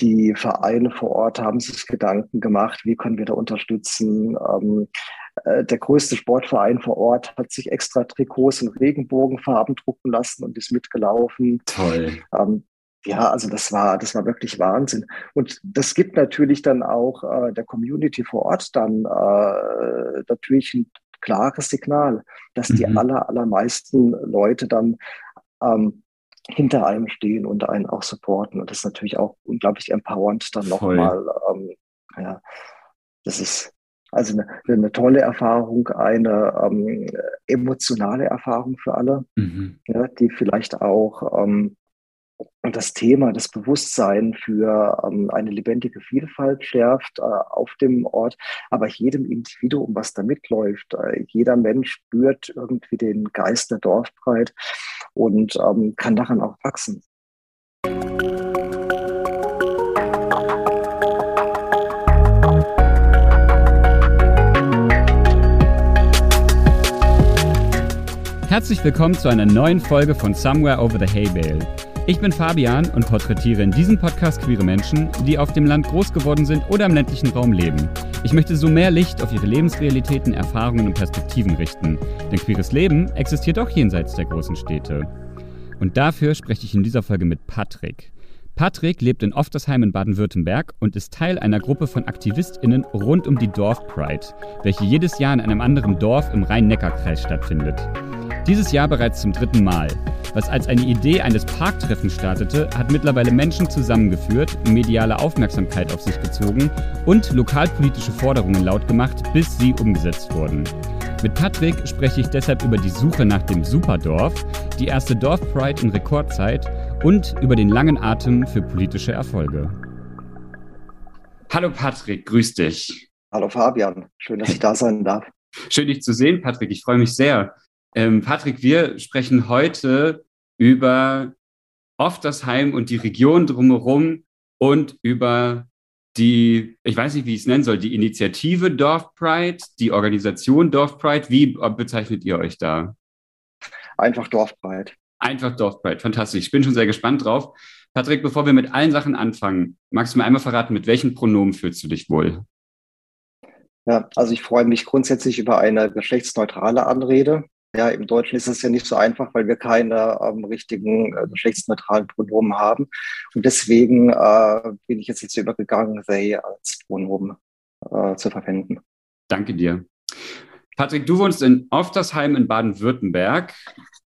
die Vereine vor Ort haben sich Gedanken gemacht, wie können wir da unterstützen. Ähm, äh, der größte Sportverein vor Ort hat sich extra Trikots in Regenbogenfarben drucken lassen und ist mitgelaufen. Toll. Ähm, ja, also das war, das war wirklich Wahnsinn. Und das gibt natürlich dann auch äh, der Community vor Ort dann äh, natürlich ein klares Signal, dass mhm. die aller, allermeisten Leute dann ähm, hinter einem stehen und einen auch supporten. Und das ist natürlich auch unglaublich empowernd dann nochmal. Ähm, ja, das ist also eine, eine tolle Erfahrung, eine ähm, emotionale Erfahrung für alle, mhm. ja, die vielleicht auch ähm, das Thema, das Bewusstsein für ähm, eine lebendige Vielfalt schärft äh, auf dem Ort, aber jedem Individuum, was da mitläuft, äh, jeder Mensch spürt irgendwie den Geist der Dorfbreit und ähm, kann daran auch wachsen. Herzlich willkommen zu einer neuen Folge von Somewhere Over the Hay Bale. Ich bin Fabian und porträtiere in diesem Podcast queere Menschen, die auf dem Land groß geworden sind oder im ländlichen Raum leben. Ich möchte so mehr Licht auf ihre Lebensrealitäten, Erfahrungen und Perspektiven richten. Denn queeres Leben existiert auch jenseits der großen Städte. Und dafür spreche ich in dieser Folge mit Patrick. Patrick lebt in Oftersheim in Baden-Württemberg und ist Teil einer Gruppe von AktivistInnen rund um die Dorf Pride, welche jedes Jahr in einem anderen Dorf im Rhein-Neckar-Kreis stattfindet. Dieses Jahr bereits zum dritten Mal. Was als eine Idee eines Parktreffens startete, hat mittlerweile Menschen zusammengeführt, mediale Aufmerksamkeit auf sich gezogen und lokalpolitische Forderungen laut gemacht, bis sie umgesetzt wurden. Mit Patrick spreche ich deshalb über die Suche nach dem Superdorf, die erste Dorfpride in Rekordzeit und über den langen Atem für politische Erfolge. Hallo Patrick, grüß dich. Hallo Fabian, schön, dass ich da sein darf. Schön, dich zu sehen, Patrick. Ich freue mich sehr. Ähm, Patrick, wir sprechen heute über Oftersheim und die Region drumherum und über die, ich weiß nicht, wie ich es nennen soll, die Initiative Dorf Pride, die Organisation Dorf Pride. Wie bezeichnet ihr euch da? Einfach Dorf Pride. Einfach Dorf Pride, fantastisch. Ich bin schon sehr gespannt drauf. Patrick, bevor wir mit allen Sachen anfangen, magst du mir einmal verraten, mit welchen Pronomen fühlst du dich wohl? Ja, also ich freue mich grundsätzlich über eine geschlechtsneutrale Anrede. Ja, im Deutschen ist es ja nicht so einfach, weil wir keine ähm, richtigen äh, geschlechtsneutralen Pronomen haben. Und deswegen äh, bin ich jetzt jetzt übergegangen, they als Pronomen äh, zu verwenden. Danke dir. Patrick, du wohnst in Oftersheim in Baden-Württemberg.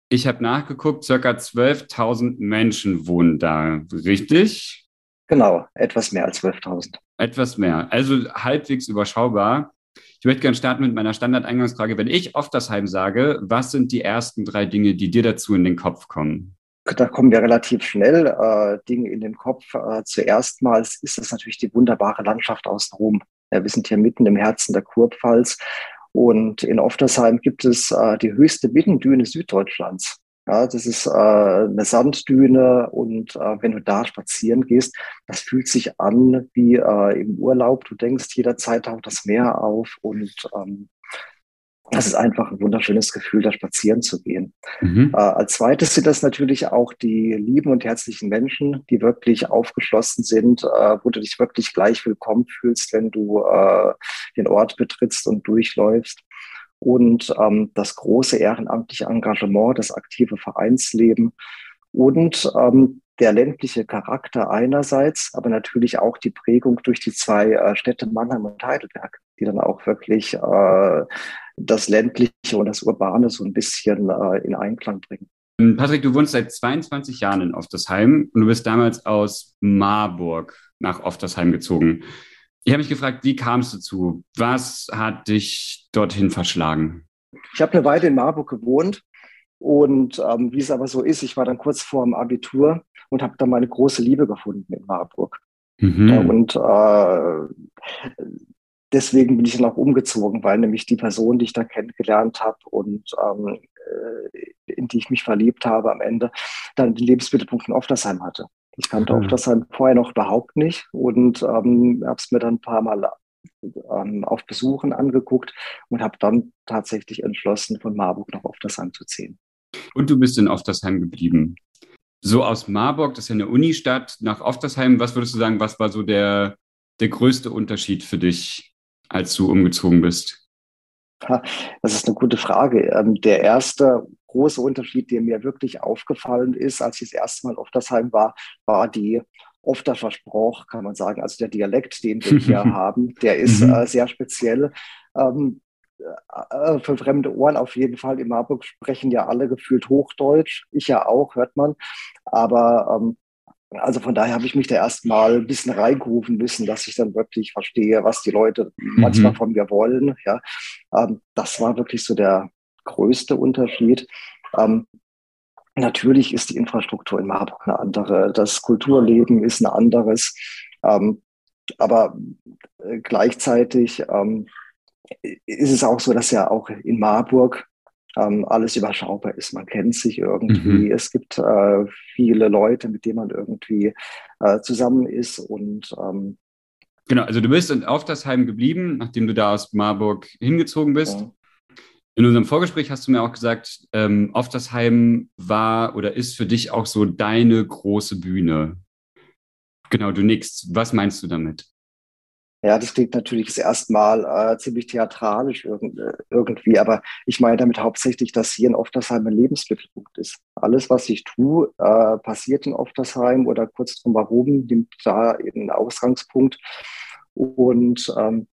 Ich habe nachgeguckt, circa 12.000 Menschen wohnen da, richtig? Genau, etwas mehr als 12.000. Etwas mehr, also halbwegs überschaubar. Ich möchte gerne starten mit meiner Standardeingangsfrage. Wenn ich Oftersheim sage, was sind die ersten drei Dinge, die dir dazu in den Kopf kommen? Da kommen wir relativ schnell äh, Dinge in den Kopf. Äh, zuerst mal ist das natürlich die wunderbare Landschaft außenrum. Ja, wir sind hier mitten im Herzen der Kurpfalz und in Oftersheim gibt es äh, die höchste Binnendüne Süddeutschlands. Ja, das ist äh, eine Sanddüne und äh, wenn du da spazieren gehst, das fühlt sich an wie äh, im Urlaub. Du denkst, jederzeit taucht das Meer auf und ähm, das ist einfach ein wunderschönes Gefühl, da spazieren zu gehen. Mhm. Äh, als zweites sind das natürlich auch die lieben und herzlichen Menschen, die wirklich aufgeschlossen sind, äh, wo du dich wirklich gleich willkommen fühlst, wenn du äh, den Ort betrittst und durchläufst und ähm, das große ehrenamtliche Engagement, das aktive Vereinsleben und ähm, der ländliche Charakter einerseits, aber natürlich auch die Prägung durch die zwei äh, Städte Mannheim und Heidelberg, die dann auch wirklich äh, das ländliche und das urbane so ein bisschen äh, in Einklang bringen. Patrick, du wohnst seit 22 Jahren in Oftersheim und du bist damals aus Marburg nach Oftersheim gezogen. Ich habe mich gefragt, wie kamst du zu? Was hat dich dorthin verschlagen? Ich habe eine Weile in Marburg gewohnt und ähm, wie es aber so ist, ich war dann kurz vor dem Abitur und habe dann meine große Liebe gefunden in Marburg. Mhm. Und äh, deswegen bin ich dann auch umgezogen, weil nämlich die Person, die ich da kennengelernt habe und ähm, äh, in die ich mich verliebt habe am Ende, dann den Lebensmittelpunkt in Oftersheim hatte. Ich kannte mhm. Oftersheim vorher noch überhaupt nicht und ähm, habe es mir dann ein paar Mal ähm, auf Besuchen angeguckt und habe dann tatsächlich entschlossen, von Marburg nach Oftersheim zu ziehen. Und du bist in Oftersheim geblieben. so aus Marburg, das ist ja eine Unistadt, nach Oftersheim, was würdest du sagen, was war so der, der größte Unterschied für dich, als du umgezogen bist? Das ist eine gute Frage. Ähm, der erste große Unterschied, der mir wirklich aufgefallen ist, als ich das erste Mal auf Oftersheim war, war die Ofterscher Spruch, kann man sagen. Also der Dialekt, den wir hier haben, der ist mhm. äh, sehr speziell. Ähm, äh, für fremde Ohren auf jeden Fall. In Marburg sprechen ja alle gefühlt Hochdeutsch. Ich ja auch, hört man. Aber ähm, also von daher habe ich mich da erstmal ein bisschen reingerufen müssen, dass ich dann wirklich verstehe, was die Leute mhm. manchmal von mir wollen. Ja, ähm, das war wirklich so der größte Unterschied. Ähm, natürlich ist die Infrastruktur in Marburg eine andere. Das Kulturleben ist ein anderes. Ähm, aber äh, gleichzeitig ähm, ist es auch so, dass ja auch in Marburg ähm, alles überschaubar ist. Man kennt sich irgendwie. Mhm. Es gibt äh, viele Leute, mit denen man irgendwie äh, zusammen ist und ähm, Genau, also du bist in Auftersheim geblieben, nachdem du da aus Marburg hingezogen bist. Ja. In unserem Vorgespräch hast du mir auch gesagt, ähm, Auftersheim war oder ist für dich auch so deine große Bühne. Genau, du nix. Was meinst du damit? Ja, das klingt natürlich das erste Mal äh, ziemlich theatralisch irgendwie, aber ich meine damit hauptsächlich, dass hier in Oftersheim ein Lebensmittelpunkt ist. Alles, was ich tue, äh, passiert in Oftersheim oder kurz drumherum, nimmt da einen Ausgangspunkt. Und ähm,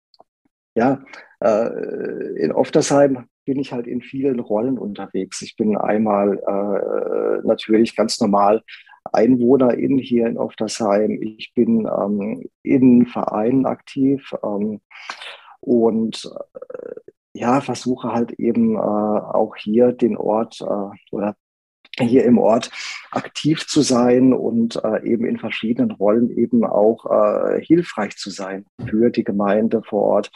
ja, äh, in Oftersheim bin ich halt in vielen Rollen unterwegs. Ich bin einmal äh, natürlich ganz normal EinwohnerInnen hier in Oftersheim. Ich bin ähm, in Vereinen aktiv ähm, und äh, ja, versuche halt eben äh, auch hier den Ort äh, oder hier im Ort aktiv zu sein und äh, eben in verschiedenen Rollen eben auch äh, hilfreich zu sein für die Gemeinde vor Ort.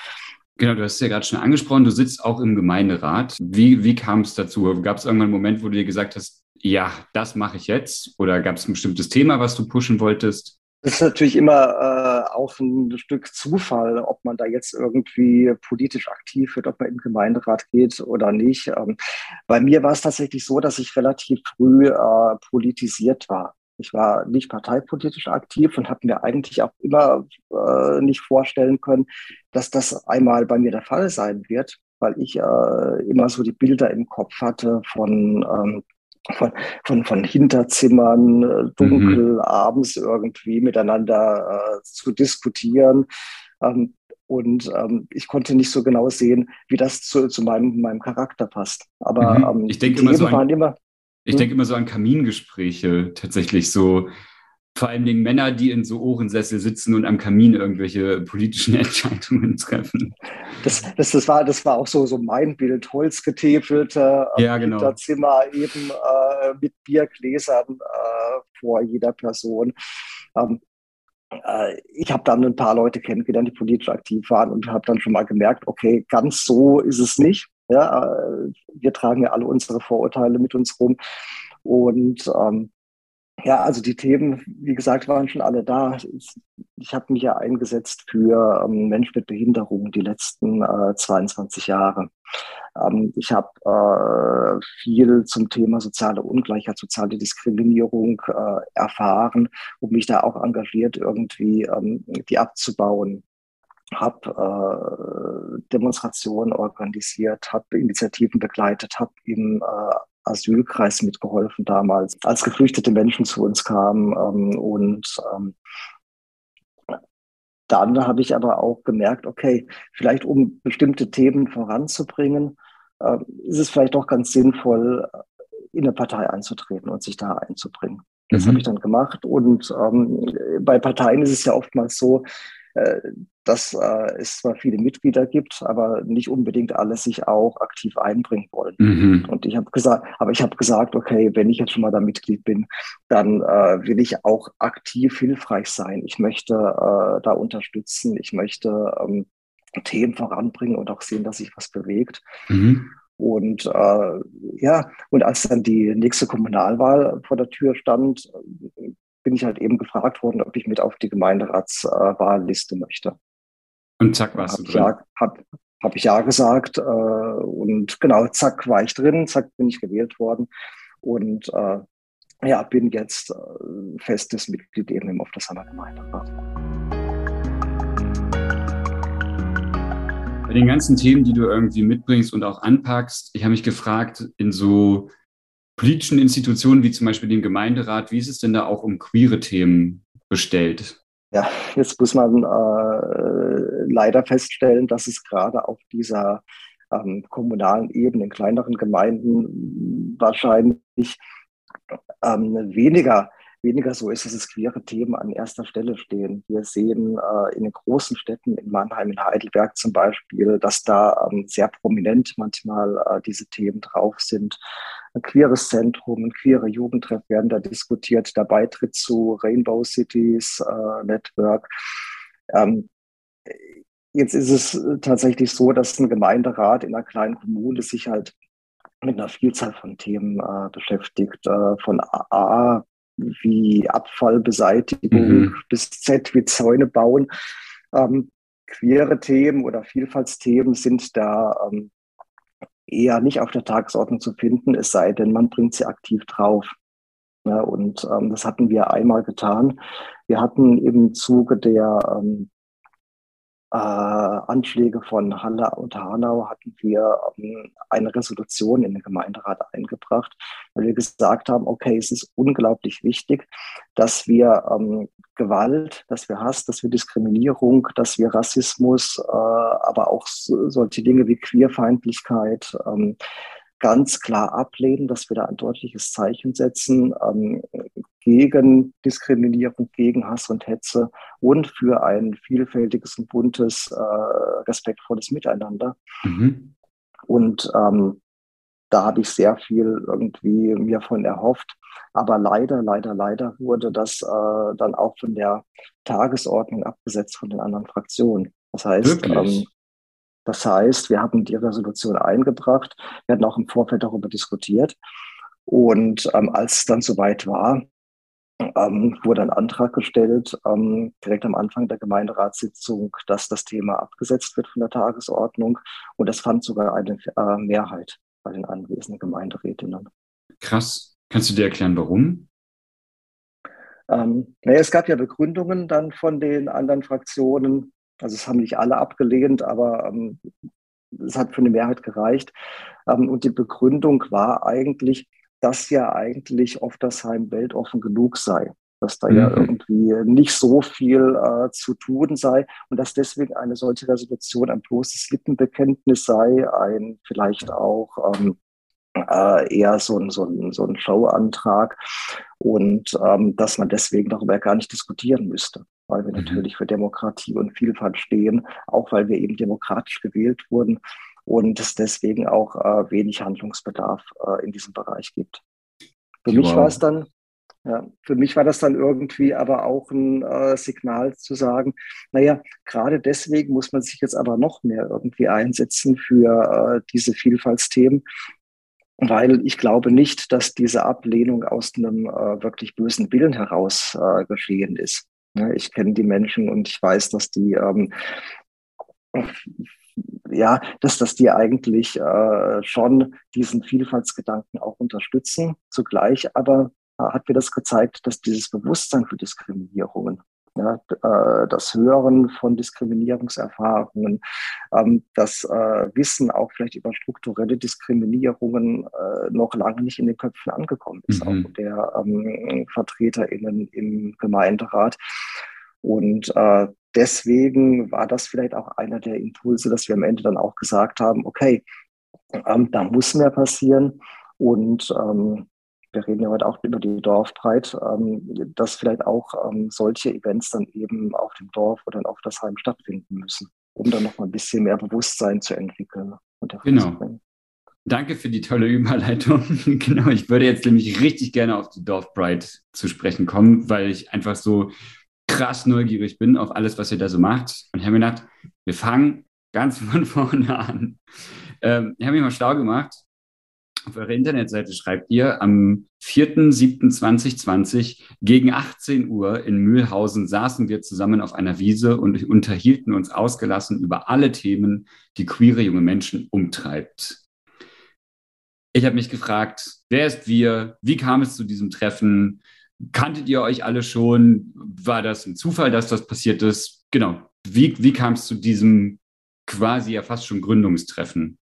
Genau, du hast es ja gerade schon angesprochen, du sitzt auch im Gemeinderat. Wie, wie kam es dazu? Gab es irgendwann einen Moment, wo du dir gesagt hast, ja, das mache ich jetzt? Oder gab es ein bestimmtes Thema, was du pushen wolltest? Das ist natürlich immer äh, auch ein Stück Zufall, ob man da jetzt irgendwie politisch aktiv wird, ob man im Gemeinderat geht oder nicht. Ähm, bei mir war es tatsächlich so, dass ich relativ früh äh, politisiert war. Ich war nicht parteipolitisch aktiv und habe mir eigentlich auch immer äh, nicht vorstellen können, dass das einmal bei mir der Fall sein wird, weil ich äh, immer so die Bilder im Kopf hatte von ähm, von, von, von Hinterzimmern, äh, dunkel, mhm. abends irgendwie miteinander äh, zu diskutieren. Ähm, und ähm, ich konnte nicht so genau sehen, wie das zu, zu meinem, meinem Charakter passt. Aber mhm. ähm, ich denke immer so an, immer, ich hm? denke immer so an Kamingespräche tatsächlich so vor allen Dingen Männer, die in so Ohrensessel sitzen und am Kamin irgendwelche politischen Entscheidungen treffen. Das, das, das, war, das war auch so, so mein Bild, holzgetäfelte ja, genau. Hinterzimmer eben äh, mit Biergläsern äh, vor jeder Person. Ähm, äh, ich habe dann ein paar Leute kennengelernt, die politisch aktiv waren und habe dann schon mal gemerkt, okay, ganz so ist es nicht. Ja, äh, wir tragen ja alle unsere Vorurteile mit uns rum. Und ähm, ja, also die Themen, wie gesagt, waren schon alle da. Ich, habe mich ja eingesetzt für ähm, Menschen mit Behinderung die letzten äh, 22 Jahre. Ähm, ich habe äh, viel zum Thema soziale Ungleichheit, soziale Diskriminierung äh, erfahren und mich da auch engagiert, irgendwie ähm, die abzubauen habe äh, Demonstrationen organisiert, habe Initiativen begleitet, habe im äh, Asylkreis mitgeholfen damals, als geflüchtete Menschen zu uns kamen. Ähm, und ähm, dann habe ich aber auch gemerkt, okay, vielleicht um bestimmte Themen voranzubringen, äh, ist es vielleicht auch ganz sinnvoll, in eine Partei einzutreten und sich da einzubringen. Das mhm. habe ich dann gemacht. Und ähm, bei Parteien ist es ja oftmals so, äh, dass äh, es zwar viele Mitglieder gibt, aber nicht unbedingt alle sich auch aktiv einbringen wollen. Mhm. Und ich habe gesagt, aber ich habe gesagt, okay, wenn ich jetzt schon mal da Mitglied bin, dann äh, will ich auch aktiv hilfreich sein. Ich möchte äh, da unterstützen. Ich möchte ähm, Themen voranbringen und auch sehen, dass sich was bewegt. Mhm. Und äh, ja, und als dann die nächste Kommunalwahl vor der Tür stand, bin ich halt eben gefragt worden, ob ich mit auf die Gemeinderatswahlliste möchte. Und zack, warst du drin. Ja, habe hab ich ja gesagt. Äh, und genau, zack, war ich drin, zack, bin ich gewählt worden. Und äh, ja, bin jetzt äh, festes Mitglied eben im Oftersheimer Gemeinderat. Bei den ganzen Themen, die du irgendwie mitbringst und auch anpackst, ich habe mich gefragt, in so politischen Institutionen wie zum Beispiel dem Gemeinderat, wie ist es denn da auch um queere Themen bestellt? Ja, jetzt muss man äh, leider feststellen, dass es gerade auf dieser ähm, kommunalen Ebene in kleineren Gemeinden wahrscheinlich ähm, weniger, weniger so ist, dass es queere Themen an erster Stelle stehen. Wir sehen äh, in den großen Städten, in Mannheim, in Heidelberg zum Beispiel, dass da ähm, sehr prominent manchmal äh, diese Themen drauf sind. Ein queeres Zentrum, ein queere Jugendtreff werden da diskutiert, der Beitritt zu Rainbow Cities äh, Network. Ähm, jetzt ist es tatsächlich so, dass ein Gemeinderat in einer kleinen Kommune sich halt mit einer Vielzahl von Themen äh, beschäftigt, äh, von A wie Abfallbeseitigung mhm. bis Z wie Zäune bauen. Ähm, queere Themen oder Vielfaltsthemen sind da ähm, eher nicht auf der Tagesordnung zu finden, es sei denn, man bringt sie aktiv drauf. Ja, und ähm, das hatten wir einmal getan. Wir hatten im Zuge der ähm, äh, Anschläge von Halle und Hanau hatten wir ähm, eine Resolution in den Gemeinderat eingebracht, weil wir gesagt haben, okay, es ist unglaublich wichtig, dass wir ähm, Gewalt, dass wir Hass, dass wir Diskriminierung, dass wir Rassismus, äh, aber auch so, solche Dinge wie Queerfeindlichkeit, ähm, ganz klar ablehnen, dass wir da ein deutliches Zeichen setzen. Ähm, gegen Diskriminierung, gegen Hass und Hetze und für ein vielfältiges und buntes, äh, respektvolles Miteinander. Mhm. Und ähm, da habe ich sehr viel irgendwie mir von erhofft. Aber leider, leider, leider wurde das äh, dann auch von der Tagesordnung abgesetzt von den anderen Fraktionen. Das heißt, ähm, das heißt, wir haben die Resolution eingebracht. Wir hatten auch im Vorfeld darüber diskutiert. Und ähm, als es dann soweit war, ähm, wurde ein Antrag gestellt, ähm, direkt am Anfang der Gemeinderatssitzung, dass das Thema abgesetzt wird von der Tagesordnung. Und das fand sogar eine äh, Mehrheit bei den anwesenden Gemeinderätinnen. Krass. Kannst du dir erklären, warum? Ähm, naja, es gab ja Begründungen dann von den anderen Fraktionen, also es haben nicht alle abgelehnt, aber ähm, es hat für eine Mehrheit gereicht. Ähm, und die Begründung war eigentlich, dass ja eigentlich Oftersheim weltoffen genug sei, dass da mhm. ja irgendwie nicht so viel äh, zu tun sei und dass deswegen eine solche Resolution ein bloßes Lippenbekenntnis sei, ein vielleicht auch ähm, äh, eher so ein, so ein, so ein Showantrag und ähm, dass man deswegen darüber gar nicht diskutieren müsste weil wir mhm. natürlich für Demokratie und Vielfalt stehen, auch weil wir eben demokratisch gewählt wurden und es deswegen auch äh, wenig Handlungsbedarf äh, in diesem Bereich gibt. Für wow. mich war es dann, ja, für mich war das dann irgendwie aber auch ein äh, Signal zu sagen, naja, gerade deswegen muss man sich jetzt aber noch mehr irgendwie einsetzen für äh, diese Vielfaltsthemen, weil ich glaube nicht, dass diese Ablehnung aus einem äh, wirklich bösen Willen heraus äh, geschehen ist. Ich kenne die Menschen und ich weiß, dass die ähm, ja, dass, dass die eigentlich äh, schon diesen Vielfaltsgedanken auch unterstützen. Zugleich aber äh, hat mir das gezeigt, dass dieses Bewusstsein für Diskriminierungen ja, äh, das Hören von Diskriminierungserfahrungen, ähm, das äh, Wissen auch vielleicht über strukturelle Diskriminierungen äh, noch lange nicht in den Köpfen angekommen ist, mhm. auch der ähm, VertreterInnen im Gemeinderat. Und äh, deswegen war das vielleicht auch einer der Impulse, dass wir am Ende dann auch gesagt haben, okay, ähm, da muss mehr passieren. Und ähm, wir reden ja heute auch über die Dorfbreit, ähm, dass vielleicht auch ähm, solche Events dann eben auf dem Dorf oder auf das Heim stattfinden müssen, um dann noch mal ein bisschen mehr Bewusstsein zu entwickeln und Genau. Danke für die tolle Überleitung. genau, ich würde jetzt nämlich richtig gerne auf die Dorfbrite zu sprechen kommen, weil ich einfach so krass neugierig bin auf alles, was ihr da so macht. Und ich habe mir gedacht, wir fangen ganz von vorne an. Ähm, ich habe mich mal schlau gemacht auf eurer Internetseite schreibt ihr, am 4.7.2020 gegen 18 Uhr in Mühlhausen saßen wir zusammen auf einer Wiese und unterhielten uns ausgelassen über alle Themen, die queere junge Menschen umtreibt. Ich habe mich gefragt, wer ist wir? Wie kam es zu diesem Treffen? Kanntet ihr euch alle schon? War das ein Zufall, dass das passiert ist? Genau. Wie, wie kam es zu diesem quasi ja fast schon Gründungstreffen?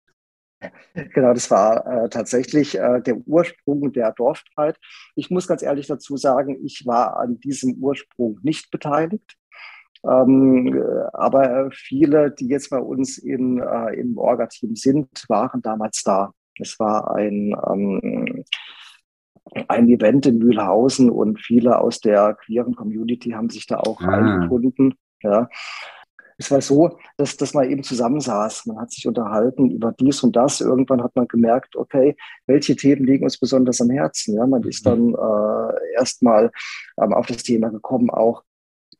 Genau, das war äh, tatsächlich äh, der Ursprung der Dorfstreit. Ich muss ganz ehrlich dazu sagen, ich war an diesem Ursprung nicht beteiligt. Ähm, äh, aber viele, die jetzt bei uns in, äh, im Orga-Team sind, waren damals da. Es war ein, ähm, ein Event in Mühlhausen und viele aus der queeren Community haben sich da auch ah. eingefunden. Ja es war so, dass, dass man eben zusammensaß. Man hat sich unterhalten über dies und das. Irgendwann hat man gemerkt, okay, welche Themen liegen uns besonders am Herzen. Ja, man ist dann äh, erstmal ähm, auf das Thema gekommen, auch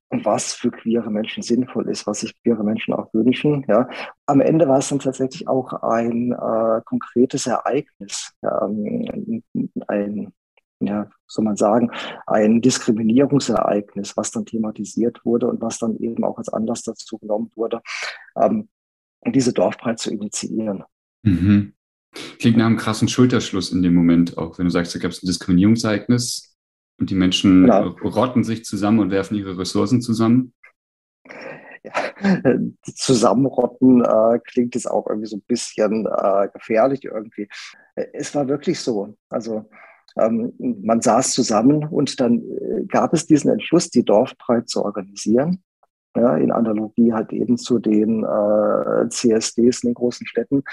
was für queere Menschen sinnvoll ist, was sich queere Menschen auch wünschen. Ja. Am Ende war es dann tatsächlich auch ein äh, konkretes Ereignis, ähm, ein ja, soll man sagen, ein Diskriminierungsereignis, was dann thematisiert wurde und was dann eben auch als Anlass dazu genommen wurde, ähm, diese Dorfbreit zu initiieren. Mhm. Klingt nach einem krassen Schulterschluss in dem Moment auch, wenn du sagst, da gab es ein Diskriminierungsereignis und die Menschen genau. rotten sich zusammen und werfen ihre Ressourcen zusammen. Ja, zusammenrotten äh, klingt jetzt auch irgendwie so ein bisschen äh, gefährlich irgendwie. Es war wirklich so. Also ähm, man saß zusammen und dann äh, gab es diesen Entschluss, die Dorfbreit zu organisieren. Ja, in Analogie halt eben zu den äh, CSDs in den großen Städten.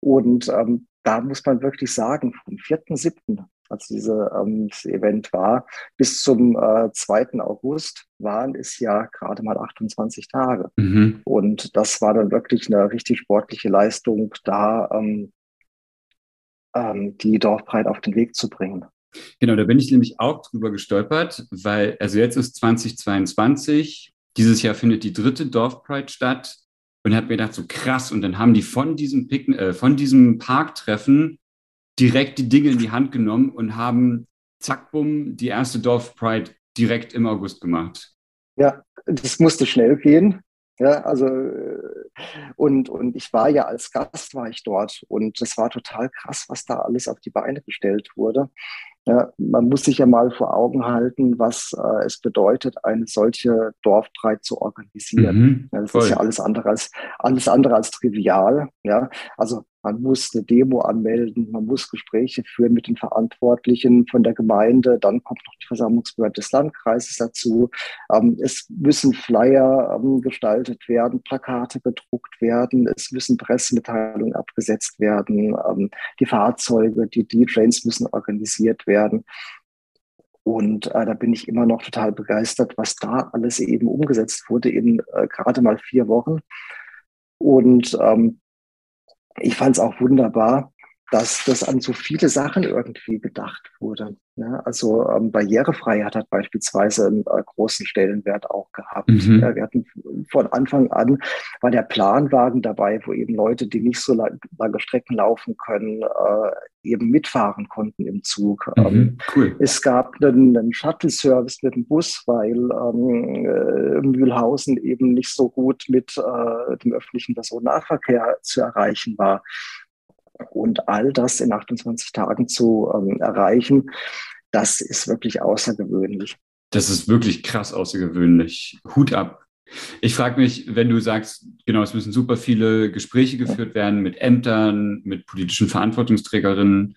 Und ähm, da muss man wirklich sagen, vom 4.7., als diese, ähm, Event war, bis zum äh, 2. August waren es ja gerade mal 28 Tage. Mhm. Und das war dann wirklich eine richtig sportliche Leistung, da ähm, ähm, die Dorfbreit auf den Weg zu bringen. Genau, da bin ich nämlich auch drüber gestolpert, weil, also jetzt ist 2022, dieses Jahr findet die dritte Dorfpride statt und habe mir gedacht, so krass, und dann haben die von diesem, Pick, äh, von diesem Parktreffen direkt die Dinge in die Hand genommen und haben zack, bumm, die erste Dorfpride direkt im August gemacht. Ja, das musste schnell gehen. Ja, also äh, und, und ich war ja als Gast war ich dort und das war total krass, was da alles auf die Beine gestellt wurde. Ja, man muss sich ja mal vor Augen halten, was äh, es bedeutet, eine solche Dorfbreit zu organisieren. Mhm, ja, das voll. ist ja alles andere als alles andere als trivial. Ja, also man muss eine Demo anmelden, man muss Gespräche führen mit den Verantwortlichen von der Gemeinde, dann kommt noch die Versammlungsbehörde des Landkreises dazu. Ähm, es müssen Flyer ähm, gestaltet werden, Plakate gedruckt werden, es müssen Pressemitteilungen abgesetzt werden, ähm, die Fahrzeuge, die D-Trains müssen organisiert werden. Und äh, da bin ich immer noch total begeistert, was da alles eben umgesetzt wurde in äh, gerade mal vier Wochen. Und ähm, ich fand es auch wunderbar, dass das an so viele Sachen irgendwie gedacht wurde. Ja, also ähm, Barrierefreiheit hat beispielsweise einen äh, großen Stellenwert auch gehabt. Mhm. Ja, wir hatten von Anfang an war der Planwagen dabei, wo eben Leute, die nicht so lang, lange Strecken laufen können, äh, eben mitfahren konnten im Zug. Mhm, ähm, cool. Es gab einen, einen Shuttle-Service mit dem Bus, weil ähm, äh, Mühlhausen eben nicht so gut mit äh, dem öffentlichen Personennahverkehr zu erreichen war. Und all das in 28 Tagen zu ähm, erreichen, das ist wirklich außergewöhnlich. Das ist wirklich krass außergewöhnlich. Hut ab. Ich frage mich, wenn du sagst, genau, es müssen super viele Gespräche geführt werden mit Ämtern, mit politischen Verantwortungsträgerinnen.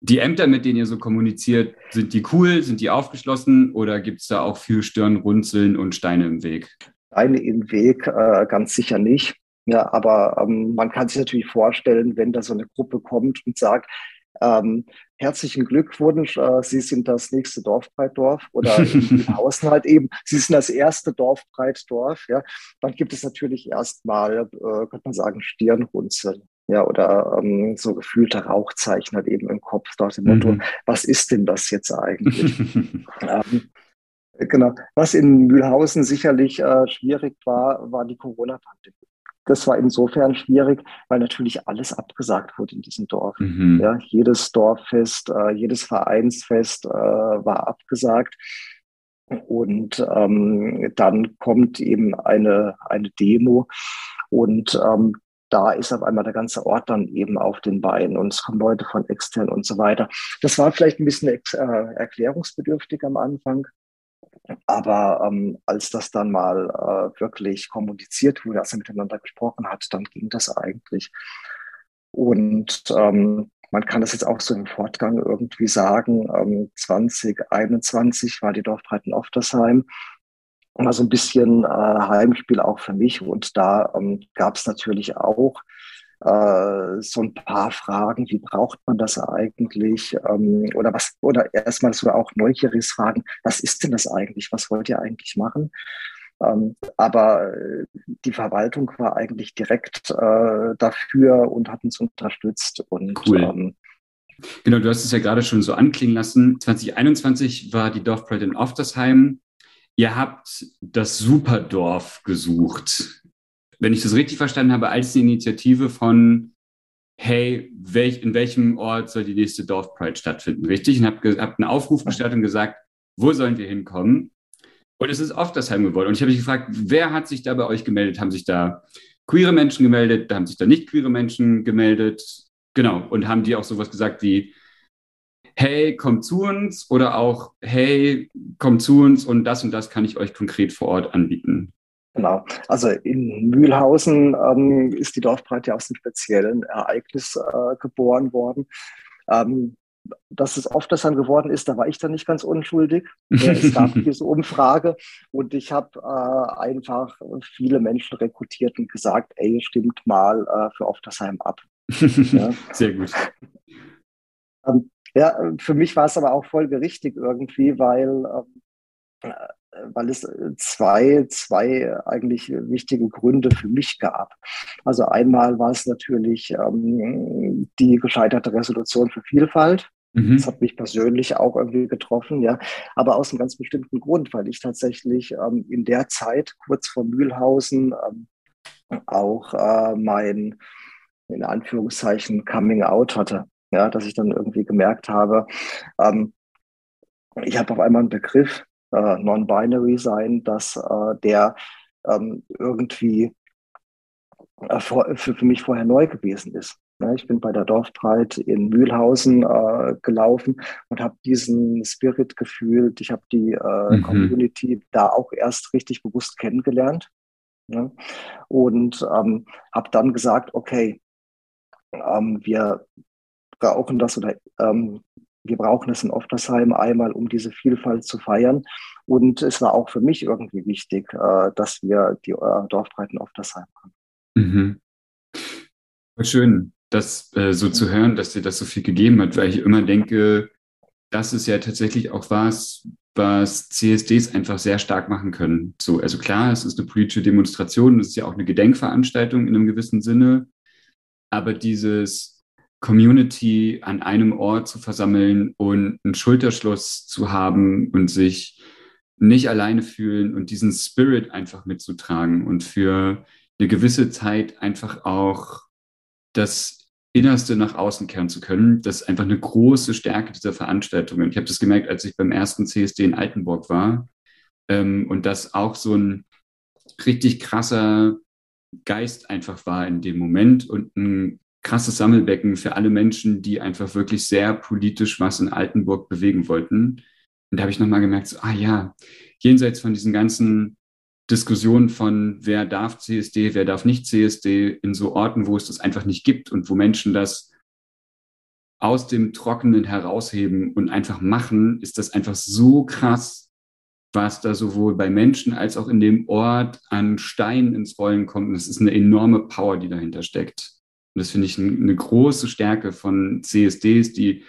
Die Ämter, mit denen ihr so kommuniziert, sind die cool, sind die aufgeschlossen oder gibt es da auch viel Stirn, Runzeln und Steine im Weg? Steine im Weg äh, ganz sicher nicht. Ja, aber ähm, man kann sich natürlich vorstellen, wenn da so eine Gruppe kommt und sagt, ähm, herzlichen Glückwunsch, äh, Sie sind das nächste Dorfbreitdorf oder in Hausen halt eben, Sie sind das erste Dorfbreitdorf, ja, dann gibt es natürlich erstmal, äh, könnte man sagen, Stirnrunzeln. Ja, oder ähm, so gefühlte Rauchzeichen halt eben im Kopf, nach dem Motto, mhm. was ist denn das jetzt eigentlich? ähm, genau. Was in Mühlhausen sicherlich äh, schwierig war, war die Corona-Pandemie das war insofern schwierig, weil natürlich alles abgesagt wurde in diesem Dorf. Mhm. Ja, jedes Dorffest, äh, jedes Vereinsfest äh, war abgesagt. Und ähm, dann kommt eben eine, eine Demo und ähm, da ist auf einmal der ganze Ort dann eben auf den Beinen und es kommen Leute von extern und so weiter. Das war vielleicht ein bisschen äh, erklärungsbedürftig am Anfang. Aber ähm, als das dann mal äh, wirklich kommuniziert wurde, als er miteinander gesprochen hat, dann ging das eigentlich. Und ähm, man kann das jetzt auch so im Fortgang irgendwie sagen. Ähm, 2021 war die Dorfbreiten Oftersheim. Also ein bisschen äh, Heimspiel auch für mich. Und da ähm, gab es natürlich auch äh, so ein paar Fragen, wie braucht man das eigentlich? Ähm, oder was, oder erstmal so auch neugieriges Fragen, was ist denn das eigentlich? Was wollt ihr eigentlich machen? Ähm, aber äh, die Verwaltung war eigentlich direkt äh, dafür und hat uns unterstützt. Und, cool. Ähm, genau, du hast es ja gerade schon so anklingen lassen. 2021 war die Dorfpride in Oftersheim. Ihr habt das Superdorf gesucht. Wenn ich das richtig verstanden habe, als eine Initiative von, hey, welch, in welchem Ort soll die nächste Dorfpride stattfinden, richtig? Und habt, habt einen Aufruf gestartet und gesagt, wo sollen wir hinkommen? Und es ist oft das Heim geworden. Und ich habe mich gefragt, wer hat sich da bei euch gemeldet? Haben sich da queere Menschen gemeldet? Haben sich da nicht queere Menschen gemeldet? Genau. Und haben die auch sowas gesagt wie, hey, kommt zu uns oder auch, hey, kommt zu uns und das und das kann ich euch konkret vor Ort anbieten? Genau. Also in Mühlhausen ähm, ist die Dorfbreite aus einem speziellen Ereignis äh, geboren worden. Ähm, dass es oft das dann geworden ist, da war ich dann nicht ganz unschuldig. es gab diese Umfrage und ich habe äh, einfach viele Menschen rekrutiert und gesagt, ey, stimmt mal äh, für Oftersheim ab. ja. Sehr gut. Ähm, ja, für mich war es aber auch folgerichtig irgendwie, weil, ähm, äh, weil es zwei, zwei eigentlich wichtige Gründe für mich gab. Also einmal war es natürlich ähm, die gescheiterte Resolution für Vielfalt. Mhm. Das hat mich persönlich auch irgendwie getroffen, ja. Aber aus einem ganz bestimmten Grund, weil ich tatsächlich ähm, in der Zeit, kurz vor Mühlhausen, ähm, auch äh, mein, in Anführungszeichen, Coming Out hatte. Ja, dass ich dann irgendwie gemerkt habe, ähm, ich habe auf einmal einen Begriff, äh, Non-Binary sein, dass äh, der ähm, irgendwie äh, für, für mich vorher neu gewesen ist. Ich bin bei der Dorfbreit in Mühlhausen äh, gelaufen und habe diesen Spirit gefühlt. Ich habe die äh, mhm. Community da auch erst richtig bewusst kennengelernt. Ne? Und ähm, habe dann gesagt, okay, ähm, wir brauchen das oder ähm, wir brauchen es in Oftersheim einmal, um diese Vielfalt zu feiern. Und es war auch für mich irgendwie wichtig, äh, dass wir die äh, Dorfbreiten Oftersheim haben. Mhm. Schön, das äh, so zu hören, dass dir das so viel gegeben hat, weil ich immer denke, das ist ja tatsächlich auch was, was CSDs einfach sehr stark machen können. So, also klar, es ist eine politische Demonstration, es ist ja auch eine Gedenkveranstaltung in einem gewissen Sinne, aber dieses Community an einem Ort zu versammeln und einen Schulterschluss zu haben und sich nicht alleine fühlen und diesen Spirit einfach mitzutragen und für eine gewisse Zeit einfach auch das Innerste nach außen kehren zu können. Das ist einfach eine große Stärke dieser Veranstaltungen. Ich habe das gemerkt, als ich beim ersten CSD in Altenburg war ähm, und das auch so ein richtig krasser Geist einfach war in dem Moment und ein krasses Sammelbecken für alle Menschen, die einfach wirklich sehr politisch was in Altenburg bewegen wollten. Und da habe ich nochmal gemerkt, so, ah ja, jenseits von diesen ganzen Diskussionen von, wer darf CSD, wer darf nicht CSD, in so Orten, wo es das einfach nicht gibt und wo Menschen das aus dem Trockenen herausheben und einfach machen, ist das einfach so krass, was da sowohl bei Menschen als auch in dem Ort an Steinen ins Rollen kommt. Und es ist eine enorme Power, die dahinter steckt. Und das finde ich eine große Stärke von CSDs, die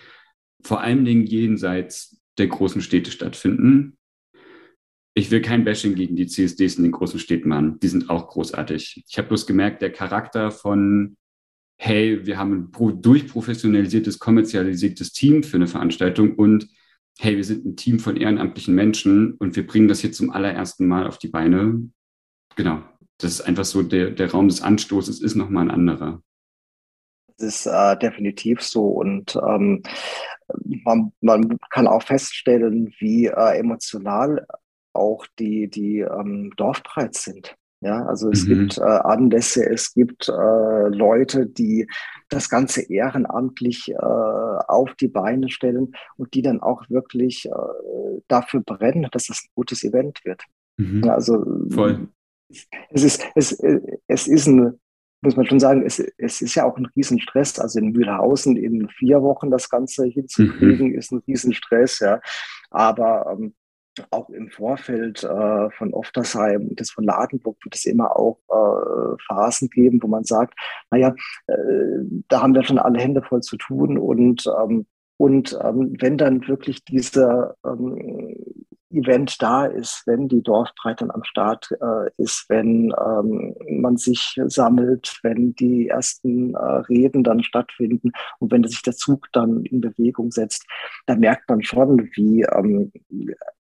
vor allen Dingen jenseits der großen Städte stattfinden. Ich will kein Bashing gegen die CSDs in den großen Städten machen. Die sind auch großartig. Ich habe bloß gemerkt, der Charakter von, hey, wir haben ein durchprofessionalisiertes, kommerzialisiertes Team für eine Veranstaltung und hey, wir sind ein Team von ehrenamtlichen Menschen und wir bringen das hier zum allerersten Mal auf die Beine. Genau. Das ist einfach so, der, der Raum des Anstoßes ist nochmal ein anderer. Das ist äh, definitiv so. Und ähm, man, man, kann auch feststellen, wie äh, emotional auch die, die ähm, Dorfpreis sind. Ja, also es mhm. gibt äh, Anlässe, es gibt äh, Leute, die das Ganze ehrenamtlich äh, auf die Beine stellen und die dann auch wirklich äh, dafür brennen, dass das ein gutes Event wird. Mhm. Ja, also Voll. Es ist, es, es ist ein, muss man schon sagen, es, es ist ja auch ein Riesenstress. Also in Mühlhausen in vier Wochen das Ganze hinzukriegen, mhm. ist ein Riesenstress, ja. Aber ähm, auch im Vorfeld äh, von Oftersheim und das von Ladenburg wird es immer auch äh, Phasen geben, wo man sagt, naja, äh, da haben wir schon alle Hände voll zu tun und ähm, und ähm, wenn dann wirklich dieser ähm, Event da ist, wenn die Dorfbreite am Start äh, ist, wenn ähm, man sich sammelt, wenn die ersten äh, Reden dann stattfinden und wenn sich der Zug dann in Bewegung setzt, dann merkt man schon, wie ähm,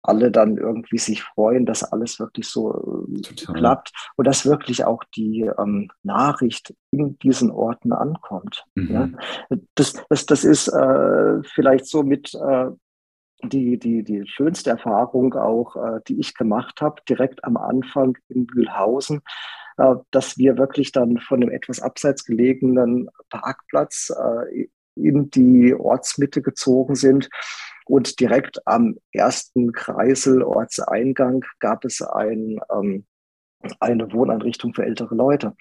alle dann irgendwie sich freuen, dass alles wirklich so Total. klappt und dass wirklich auch die ähm, Nachricht in diesen Orten ankommt. Mhm. Ja? Das, das, das ist äh, vielleicht so mit äh, die, die, die schönste Erfahrung auch, äh, die ich gemacht habe, direkt am Anfang in Bühlhausen, äh, dass wir wirklich dann von einem etwas abseits gelegenen Parkplatz äh, in die Ortsmitte gezogen sind. Und direkt am ersten Kreisel, Ortseingang, gab es ein, ähm, eine Wohneinrichtung für ältere Leute.